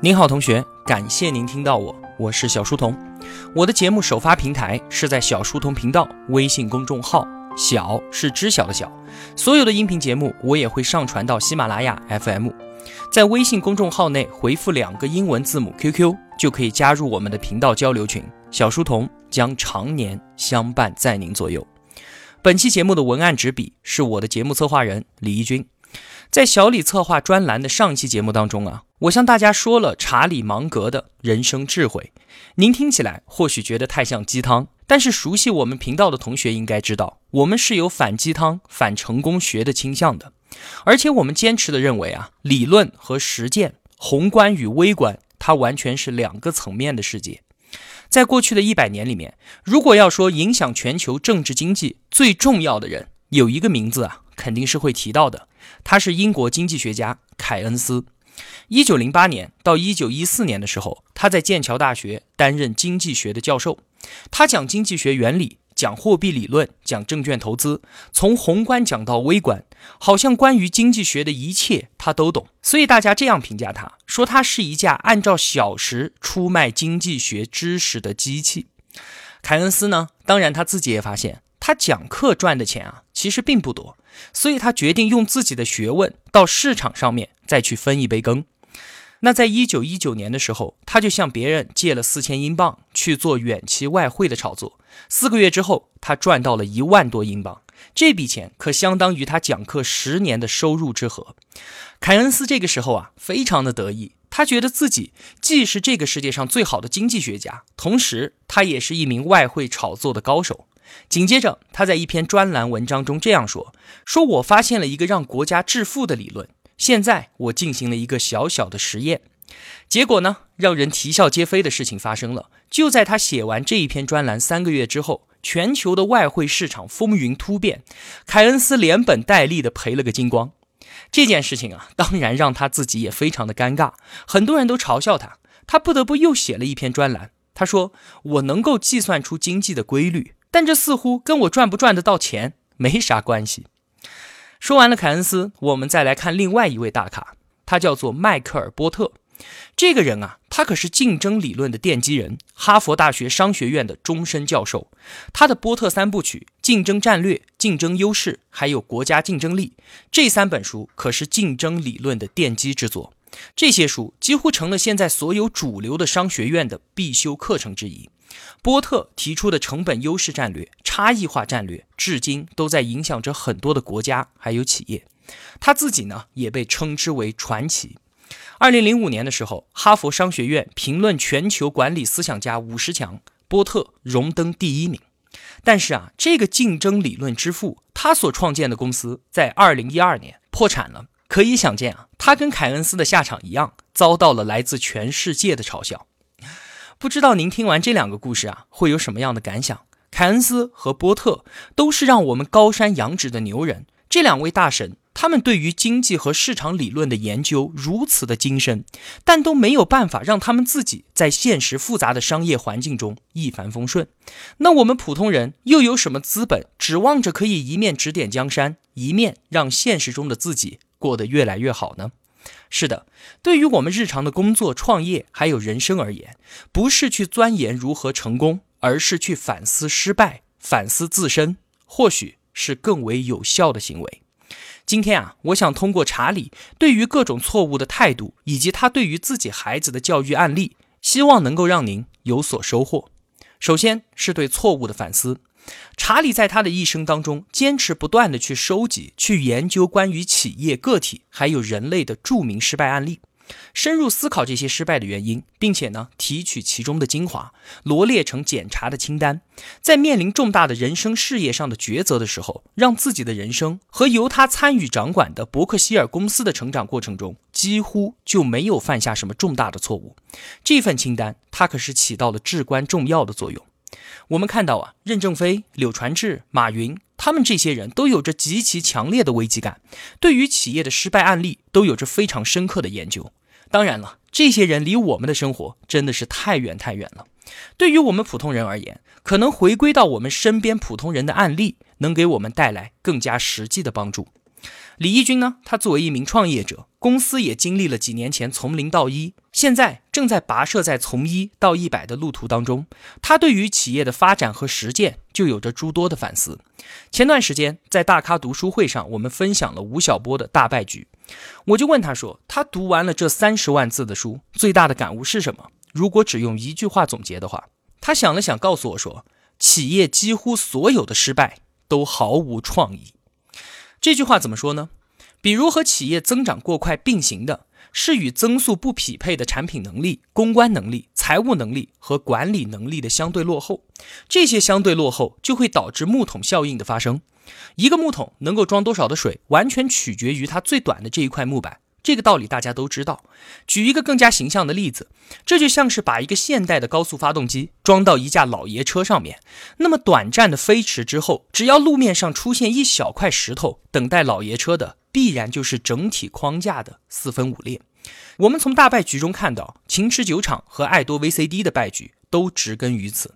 您好，同学，感谢您听到我，我是小书童。我的节目首发平台是在小书童频道微信公众号，小是知晓的小。所有的音频节目我也会上传到喜马拉雅 FM，在微信公众号内回复两个英文字母 QQ 就可以加入我们的频道交流群。小书童将常年相伴在您左右。本期节目的文案执笔是我的节目策划人李一军。在小李策划专栏的上期节目当中啊，我向大家说了查理芒格的人生智慧。您听起来或许觉得太像鸡汤，但是熟悉我们频道的同学应该知道，我们是有反鸡汤、反成功学的倾向的。而且我们坚持的认为啊，理论和实践、宏观与微观，它完全是两个层面的世界。在过去的一百年里面，如果要说影响全球政治经济最重要的人，有一个名字啊。肯定是会提到的。他是英国经济学家凯恩斯。一九零八年到一九一四年的时候，他在剑桥大学担任经济学的教授。他讲经济学原理，讲货币理论，讲证券投资，从宏观讲到微观，好像关于经济学的一切他都懂。所以大家这样评价他，说他是一架按照小时出卖经济学知识的机器。凯恩斯呢，当然他自己也发现。他讲课赚的钱啊，其实并不多，所以他决定用自己的学问到市场上面再去分一杯羹。那在一九一九年的时候，他就向别人借了四千英镑去做远期外汇的炒作。四个月之后，他赚到了一万多英镑，这笔钱可相当于他讲课十年的收入之和。凯恩斯这个时候啊，非常的得意，他觉得自己既是这个世界上最好的经济学家，同时他也是一名外汇炒作的高手。紧接着，他在一篇专栏文章中这样说：“说我发现了一个让国家致富的理论。现在我进行了一个小小的实验，结果呢，让人啼笑皆非的事情发生了。就在他写完这一篇专栏三个月之后，全球的外汇市场风云突变，凯恩斯连本带利的赔了个精光。这件事情啊，当然让他自己也非常的尴尬，很多人都嘲笑他，他不得不又写了一篇专栏。他说：我能够计算出经济的规律。”但这似乎跟我赚不赚得到钱没啥关系。说完了凯恩斯，我们再来看另外一位大咖，他叫做迈克尔·波特。这个人啊，他可是竞争理论的奠基人，哈佛大学商学院的终身教授。他的波特三部曲《竞争战略》《竞争优势》还有《国家竞争力》这三本书，可是竞争理论的奠基之作。这些书几乎成了现在所有主流的商学院的必修课程之一。波特提出的成本优势战略、差异化战略，至今都在影响着很多的国家还有企业。他自己呢，也被称之为传奇。二零零五年的时候，哈佛商学院评论全球管理思想家五十强，波特荣登第一名。但是啊，这个竞争理论之父，他所创建的公司在二零一二年破产了。可以想见啊，他跟凯恩斯的下场一样，遭到了来自全世界的嘲笑。不知道您听完这两个故事啊，会有什么样的感想？凯恩斯和波特都是让我们高山仰止的牛人。这两位大神，他们对于经济和市场理论的研究如此的精深，但都没有办法让他们自己在现实复杂的商业环境中一帆风顺。那我们普通人又有什么资本指望着可以一面指点江山，一面让现实中的自己过得越来越好呢？是的，对于我们日常的工作、创业还有人生而言，不是去钻研如何成功，而是去反思失败、反思自身，或许是更为有效的行为。今天啊，我想通过查理对于各种错误的态度，以及他对于自己孩子的教育案例，希望能够让您有所收获。首先是对错误的反思。查理在他的一生当中，坚持不断的去收集、去研究关于企业、个体还有人类的著名失败案例，深入思考这些失败的原因，并且呢，提取其中的精华，罗列成检查的清单。在面临重大的人生事业上的抉择的时候，让自己的人生和由他参与掌管的伯克希尔公司的成长过程中，几乎就没有犯下什么重大的错误。这份清单，它可是起到了至关重要的作用。我们看到啊，任正非、柳传志、马云，他们这些人都有着极其强烈的危机感，对于企业的失败案例都有着非常深刻的研究。当然了，这些人离我们的生活真的是太远太远了。对于我们普通人而言，可能回归到我们身边普通人的案例，能给我们带来更加实际的帮助。李义军呢，他作为一名创业者，公司也经历了几年前从零到一，现在正在跋涉在从一到一百的路途当中。他对于企业的发展和实践就有着诸多的反思。前段时间在大咖读书会上，我们分享了吴晓波的大败局，我就问他说，他读完了这三十万字的书，最大的感悟是什么？如果只用一句话总结的话，他想了想，告诉我说，企业几乎所有的失败都毫无创意。这句话怎么说呢？比如和企业增长过快并行的是与增速不匹配的产品能力、公关能力、财务能力和管理能力的相对落后。这些相对落后就会导致木桶效应的发生。一个木桶能够装多少的水，完全取决于它最短的这一块木板。这个道理大家都知道。举一个更加形象的例子，这就像是把一个现代的高速发动机装到一架老爷车上面。那么短暂的飞驰之后，只要路面上出现一小块石头，等待老爷车的必然就是整体框架的四分五裂。我们从大败局中看到，秦池酒厂和爱多 VCD 的败局都植根于此。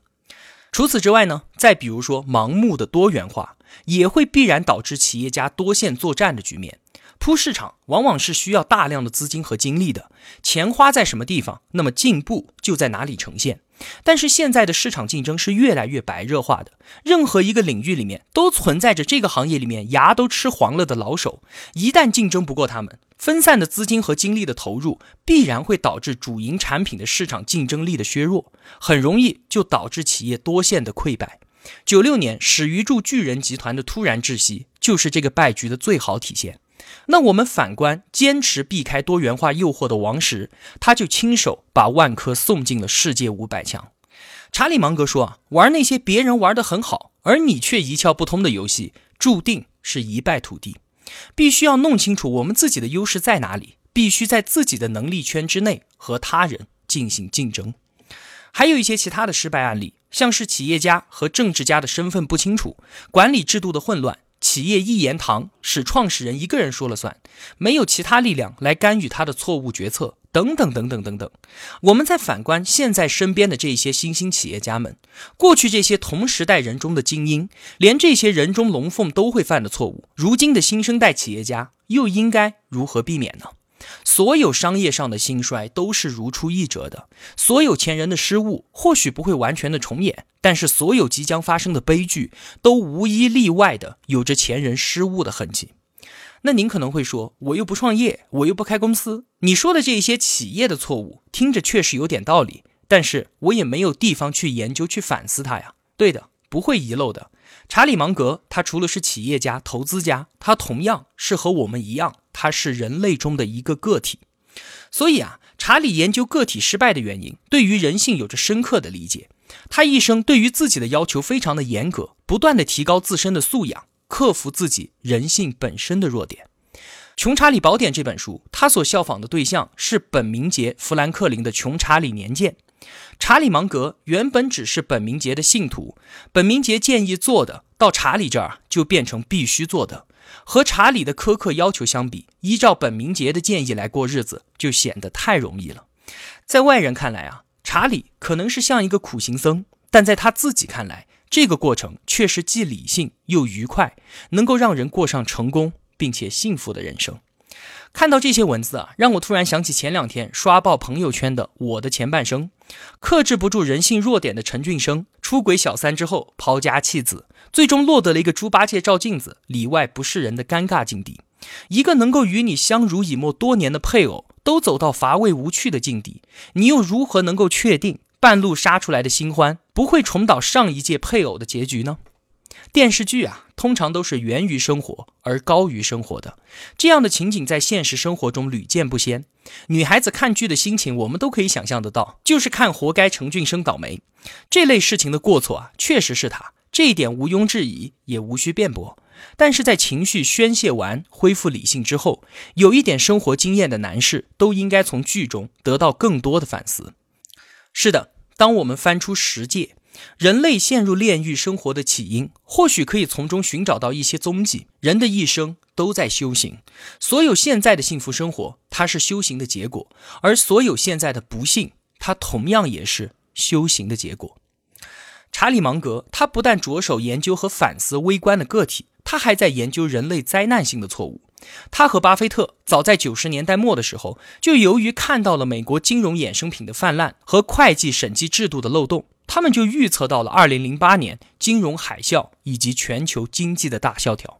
除此之外呢，再比如说盲目的多元化，也会必然导致企业家多线作战的局面。铺市场往往是需要大量的资金和精力的，钱花在什么地方，那么进步就在哪里呈现。但是现在的市场竞争是越来越白热化的，任何一个领域里面都存在着这个行业里面牙都吃黄了的老手，一旦竞争不过他们，分散的资金和精力的投入，必然会导致主营产品的市场竞争力的削弱，很容易就导致企业多线的溃败。九六年史玉柱巨人集团的突然窒息，就是这个败局的最好体现。那我们反观坚持避开多元化诱惑的王石，他就亲手把万科送进了世界五百强。查理芒格说啊，玩那些别人玩得很好，而你却一窍不通的游戏，注定是一败涂地。必须要弄清楚我们自己的优势在哪里，必须在自己的能力圈之内和他人进行竞争。还有一些其他的失败案例，像是企业家和政治家的身份不清楚，管理制度的混乱。企业一言堂，使创始人一个人说了算，没有其他力量来干预他的错误决策，等等等等等等。我们再反观现在身边的这些新兴企业家们，过去这些同时代人中的精英，连这些人中龙凤都会犯的错误，如今的新生代企业家又应该如何避免呢？所有商业上的兴衰都是如出一辙的，所有前人的失误或许不会完全的重演，但是所有即将发生的悲剧都无一例外的有着前人失误的痕迹。那您可能会说，我又不创业，我又不开公司，你说的这些企业的错误听着确实有点道理，但是我也没有地方去研究去反思它呀。对的，不会遗漏的。查理芒格，他除了是企业家、投资家，他同样是和我们一样。他是人类中的一个个体，所以啊，查理研究个体失败的原因，对于人性有着深刻的理解。他一生对于自己的要求非常的严格，不断的提高自身的素养，克服自己人性本身的弱点。《穷查理宝典》这本书，他所效仿的对象是本明杰·富兰克林的《穷查理年鉴》。查理芒格原本只是本明杰的信徒，本明杰建议做的，到查理这儿就变成必须做的。和查理的苛刻要求相比，依照本明杰的建议来过日子就显得太容易了。在外人看来啊，查理可能是像一个苦行僧，但在他自己看来，这个过程却是既理性又愉快，能够让人过上成功并且幸福的人生。看到这些文字啊，让我突然想起前两天刷爆朋友圈的《我的前半生》，克制不住人性弱点的陈俊生出轨小三之后抛家弃子，最终落得了一个猪八戒照镜子里外不是人的尴尬境地。一个能够与你相濡以沫多年的配偶都走到乏味无趣的境地，你又如何能够确定半路杀出来的新欢不会重蹈上一届配偶的结局呢？电视剧啊，通常都是源于生活而高于生活的，这样的情景在现实生活中屡见不鲜。女孩子看剧的心情，我们都可以想象得到，就是看活该陈俊生倒霉。这类事情的过错啊，确实是他，这一点毋庸置疑，也无需辩驳。但是在情绪宣泄完、恢复理性之后，有一点生活经验的男士都应该从剧中得到更多的反思。是的，当我们翻出十戒。人类陷入炼狱生活的起因，或许可以从中寻找到一些踪迹。人的一生都在修行，所有现在的幸福生活，它是修行的结果；而所有现在的不幸，它同样也是修行的结果。查理芒格他不但着手研究和反思微观的个体，他还在研究人类灾难性的错误。他和巴菲特早在九十年代末的时候，就由于看到了美国金融衍生品的泛滥和会计审计制度的漏洞，他们就预测到了二零零八年金融海啸以及全球经济的大萧条。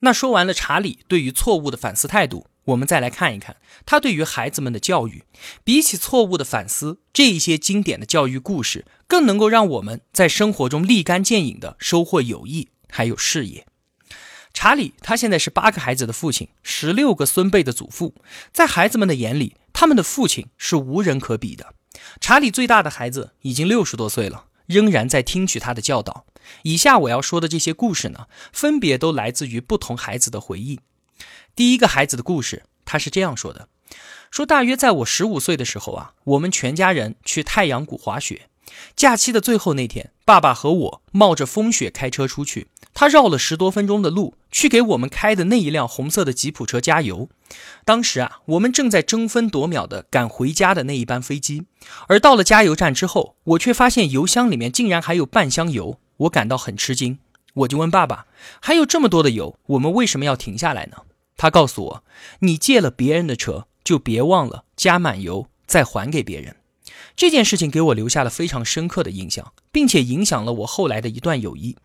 那说完了查理对于错误的反思态度，我们再来看一看他对于孩子们的教育。比起错误的反思，这一些经典的教育故事更能够让我们在生活中立竿见影的收获友谊还有事业。查理他现在是八个孩子的父亲，十六个孙辈的祖父，在孩子们的眼里，他们的父亲是无人可比的。查理最大的孩子已经六十多岁了，仍然在听取他的教导。以下我要说的这些故事呢，分别都来自于不同孩子的回忆。第一个孩子的故事，他是这样说的：说大约在我十五岁的时候啊，我们全家人去太阳谷滑雪。假期的最后那天，爸爸和我冒着风雪开车出去，他绕了十多分钟的路去给我们开的那一辆红色的吉普车加油。当时啊，我们正在争分夺秒地赶回家的那一班飞机，而到了加油站之后，我却发现油箱里面竟然还有半箱油。我感到很吃惊，我就问爸爸：“还有这么多的油，我们为什么要停下来呢？”他告诉我：“你借了别人的车，就别忘了加满油再还给别人。”这件事情给我留下了非常深刻的印象，并且影响了我后来的一段友谊。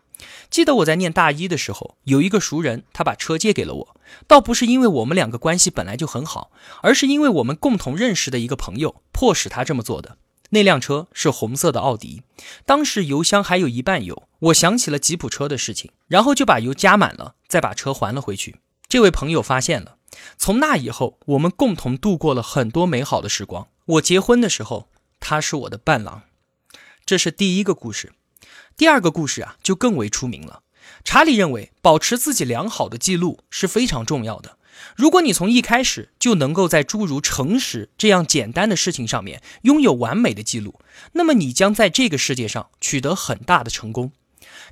记得我在念大一的时候，有一个熟人，他把车借给了我，倒不是因为我们两个关系本来就很好，而是因为我们共同认识的一个朋友迫使他这么做的。那辆车是红色的奥迪，当时油箱还有一半油。我想起了吉普车的事情，然后就把油加满了，再把车还了回去。这位朋友发现了，从那以后，我们共同度过了很多美好的时光。我结婚的时候，他是我的伴郎。这是第一个故事。第二个故事啊，就更为出名了。查理认为，保持自己良好的记录是非常重要的。如果你从一开始就能够在诸如诚实这样简单的事情上面拥有完美的记录，那么你将在这个世界上取得很大的成功。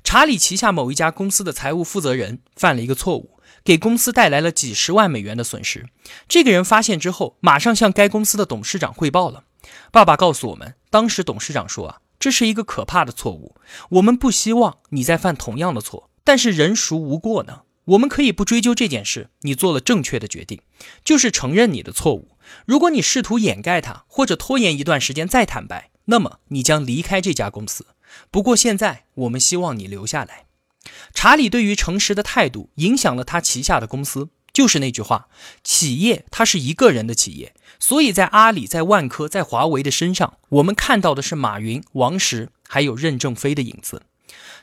查理旗下某一家公司的财务负责人犯了一个错误，给公司带来了几十万美元的损失。这个人发现之后，马上向该公司的董事长汇报了。爸爸告诉我们，当时董事长说啊，这是一个可怕的错误，我们不希望你再犯同样的错。但是人孰无过呢？我们可以不追究这件事，你做了正确的决定，就是承认你的错误。如果你试图掩盖它，或者拖延一段时间再坦白，那么你将离开这家公司。不过现在，我们希望你留下来。查理对于诚实的态度影响了他旗下的公司，就是那句话：企业它是一个人的企业。所以在阿里、在万科、在华为的身上，我们看到的是马云、王石还有任正非的影子。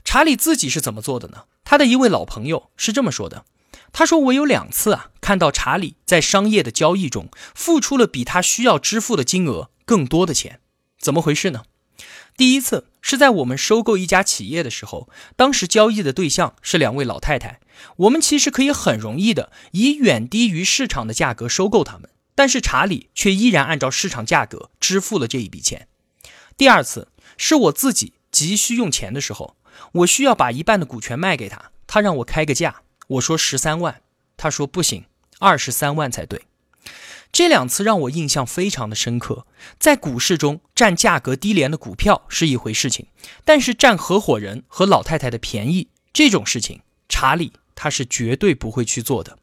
查理自己是怎么做的呢？他的一位老朋友是这么说的：“他说我有两次啊，看到查理在商业的交易中付出了比他需要支付的金额更多的钱，怎么回事呢？第一次是在我们收购一家企业的时候，当时交易的对象是两位老太太，我们其实可以很容易的以远低于市场的价格收购他们，但是查理却依然按照市场价格支付了这一笔钱。第二次是我自己急需用钱的时候。”我需要把一半的股权卖给他，他让我开个价，我说十三万，他说不行，二十三万才对。这两次让我印象非常的深刻。在股市中占价格低廉的股票是一回事情，但是占合伙人和老太太的便宜这种事情，查理他是绝对不会去做的。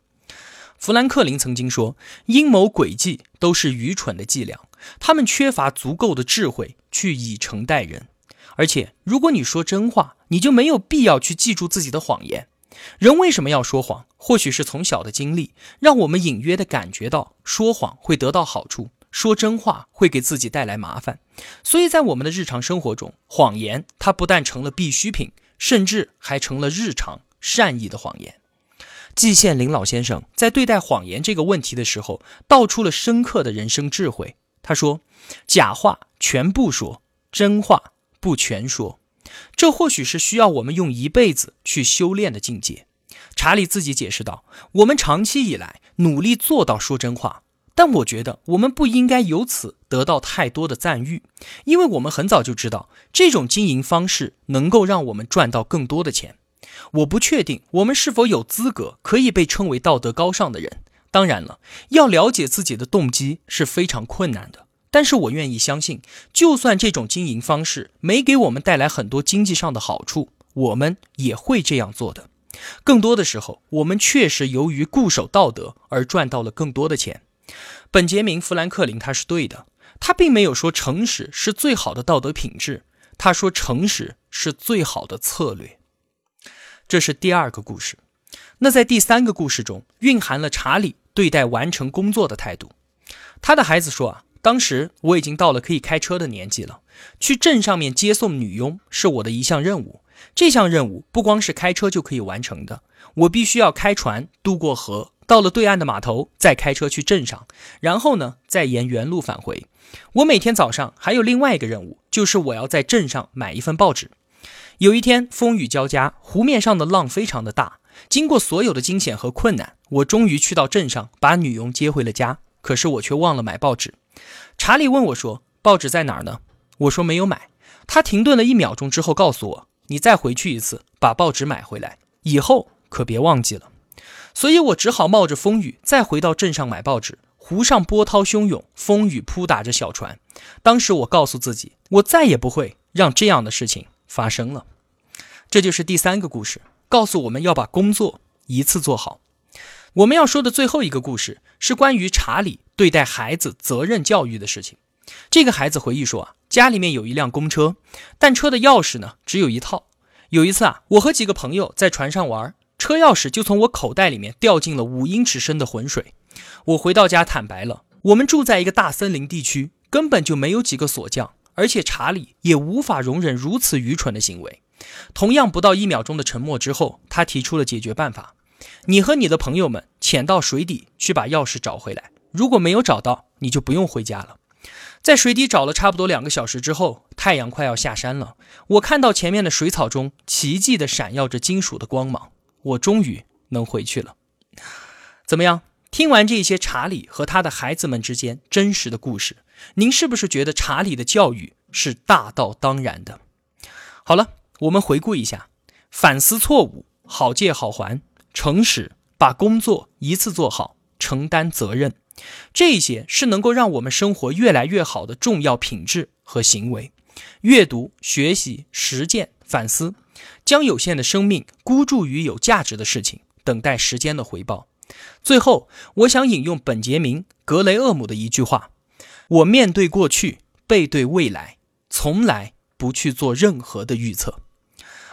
富兰克林曾经说，阴谋诡计都是愚蠢的伎俩，他们缺乏足够的智慧去以诚待人。而且，如果你说真话，你就没有必要去记住自己的谎言。人为什么要说谎？或许是从小的经历，让我们隐约的感觉到说谎会得到好处，说真话会给自己带来麻烦。所以在我们的日常生活中，谎言它不但成了必需品，甚至还成了日常善意的谎言。季羡林老先生在对待谎言这个问题的时候，道出了深刻的人生智慧。他说：“假话全部说，真话。”不全说，这或许是需要我们用一辈子去修炼的境界。查理自己解释道：“我们长期以来努力做到说真话，但我觉得我们不应该由此得到太多的赞誉，因为我们很早就知道这种经营方式能够让我们赚到更多的钱。我不确定我们是否有资格可以被称为道德高尚的人。当然了，要了解自己的动机是非常困难的。”但是我愿意相信，就算这种经营方式没给我们带来很多经济上的好处，我们也会这样做的。更多的时候，我们确实由于固守道德而赚到了更多的钱。本杰明·富兰克林他是对的，他并没有说诚实是最好的道德品质，他说诚实是最好的策略。这是第二个故事。那在第三个故事中，蕴含了查理对待完成工作的态度。他的孩子说啊。当时我已经到了可以开车的年纪了，去镇上面接送女佣是我的一项任务。这项任务不光是开车就可以完成的，我必须要开船渡过河，到了对岸的码头再开车去镇上，然后呢再沿原路返回。我每天早上还有另外一个任务，就是我要在镇上买一份报纸。有一天风雨交加，湖面上的浪非常的大，经过所有的惊险和困难，我终于去到镇上，把女佣接回了家。可是我却忘了买报纸。查理问我说：“报纸在哪儿呢？”我说：“没有买。”他停顿了一秒钟之后告诉我：“你再回去一次，把报纸买回来，以后可别忘记了。”所以，我只好冒着风雨再回到镇上买报纸。湖上波涛汹涌，风雨扑打着小船。当时我告诉自己，我再也不会让这样的事情发生了。这就是第三个故事，告诉我们要把工作一次做好。我们要说的最后一个故事是关于查理对待孩子责任教育的事情。这个孩子回忆说啊，家里面有一辆公车，但车的钥匙呢只有一套。有一次啊，我和几个朋友在船上玩，车钥匙就从我口袋里面掉进了五英尺深的浑水。我回到家坦白了，我们住在一个大森林地区，根本就没有几个锁匠，而且查理也无法容忍如此愚蠢的行为。同样不到一秒钟的沉默之后，他提出了解决办法。你和你的朋友们潜到水底去把钥匙找回来。如果没有找到，你就不用回家了。在水底找了差不多两个小时之后，太阳快要下山了。我看到前面的水草中奇迹的闪耀着金属的光芒，我终于能回去了。怎么样？听完这些查理和他的孩子们之间真实的故事，您是不是觉得查理的教育是大道当然的？好了，我们回顾一下：反思错误，好借好还。诚实，把工作一次做好，承担责任，这些是能够让我们生活越来越好的重要品质和行为。阅读、学习、实践、反思，将有限的生命孤注于有价值的事情，等待时间的回报。最后，我想引用本杰明·格雷厄姆的一句话：“我面对过去，背对未来，从来不去做任何的预测。”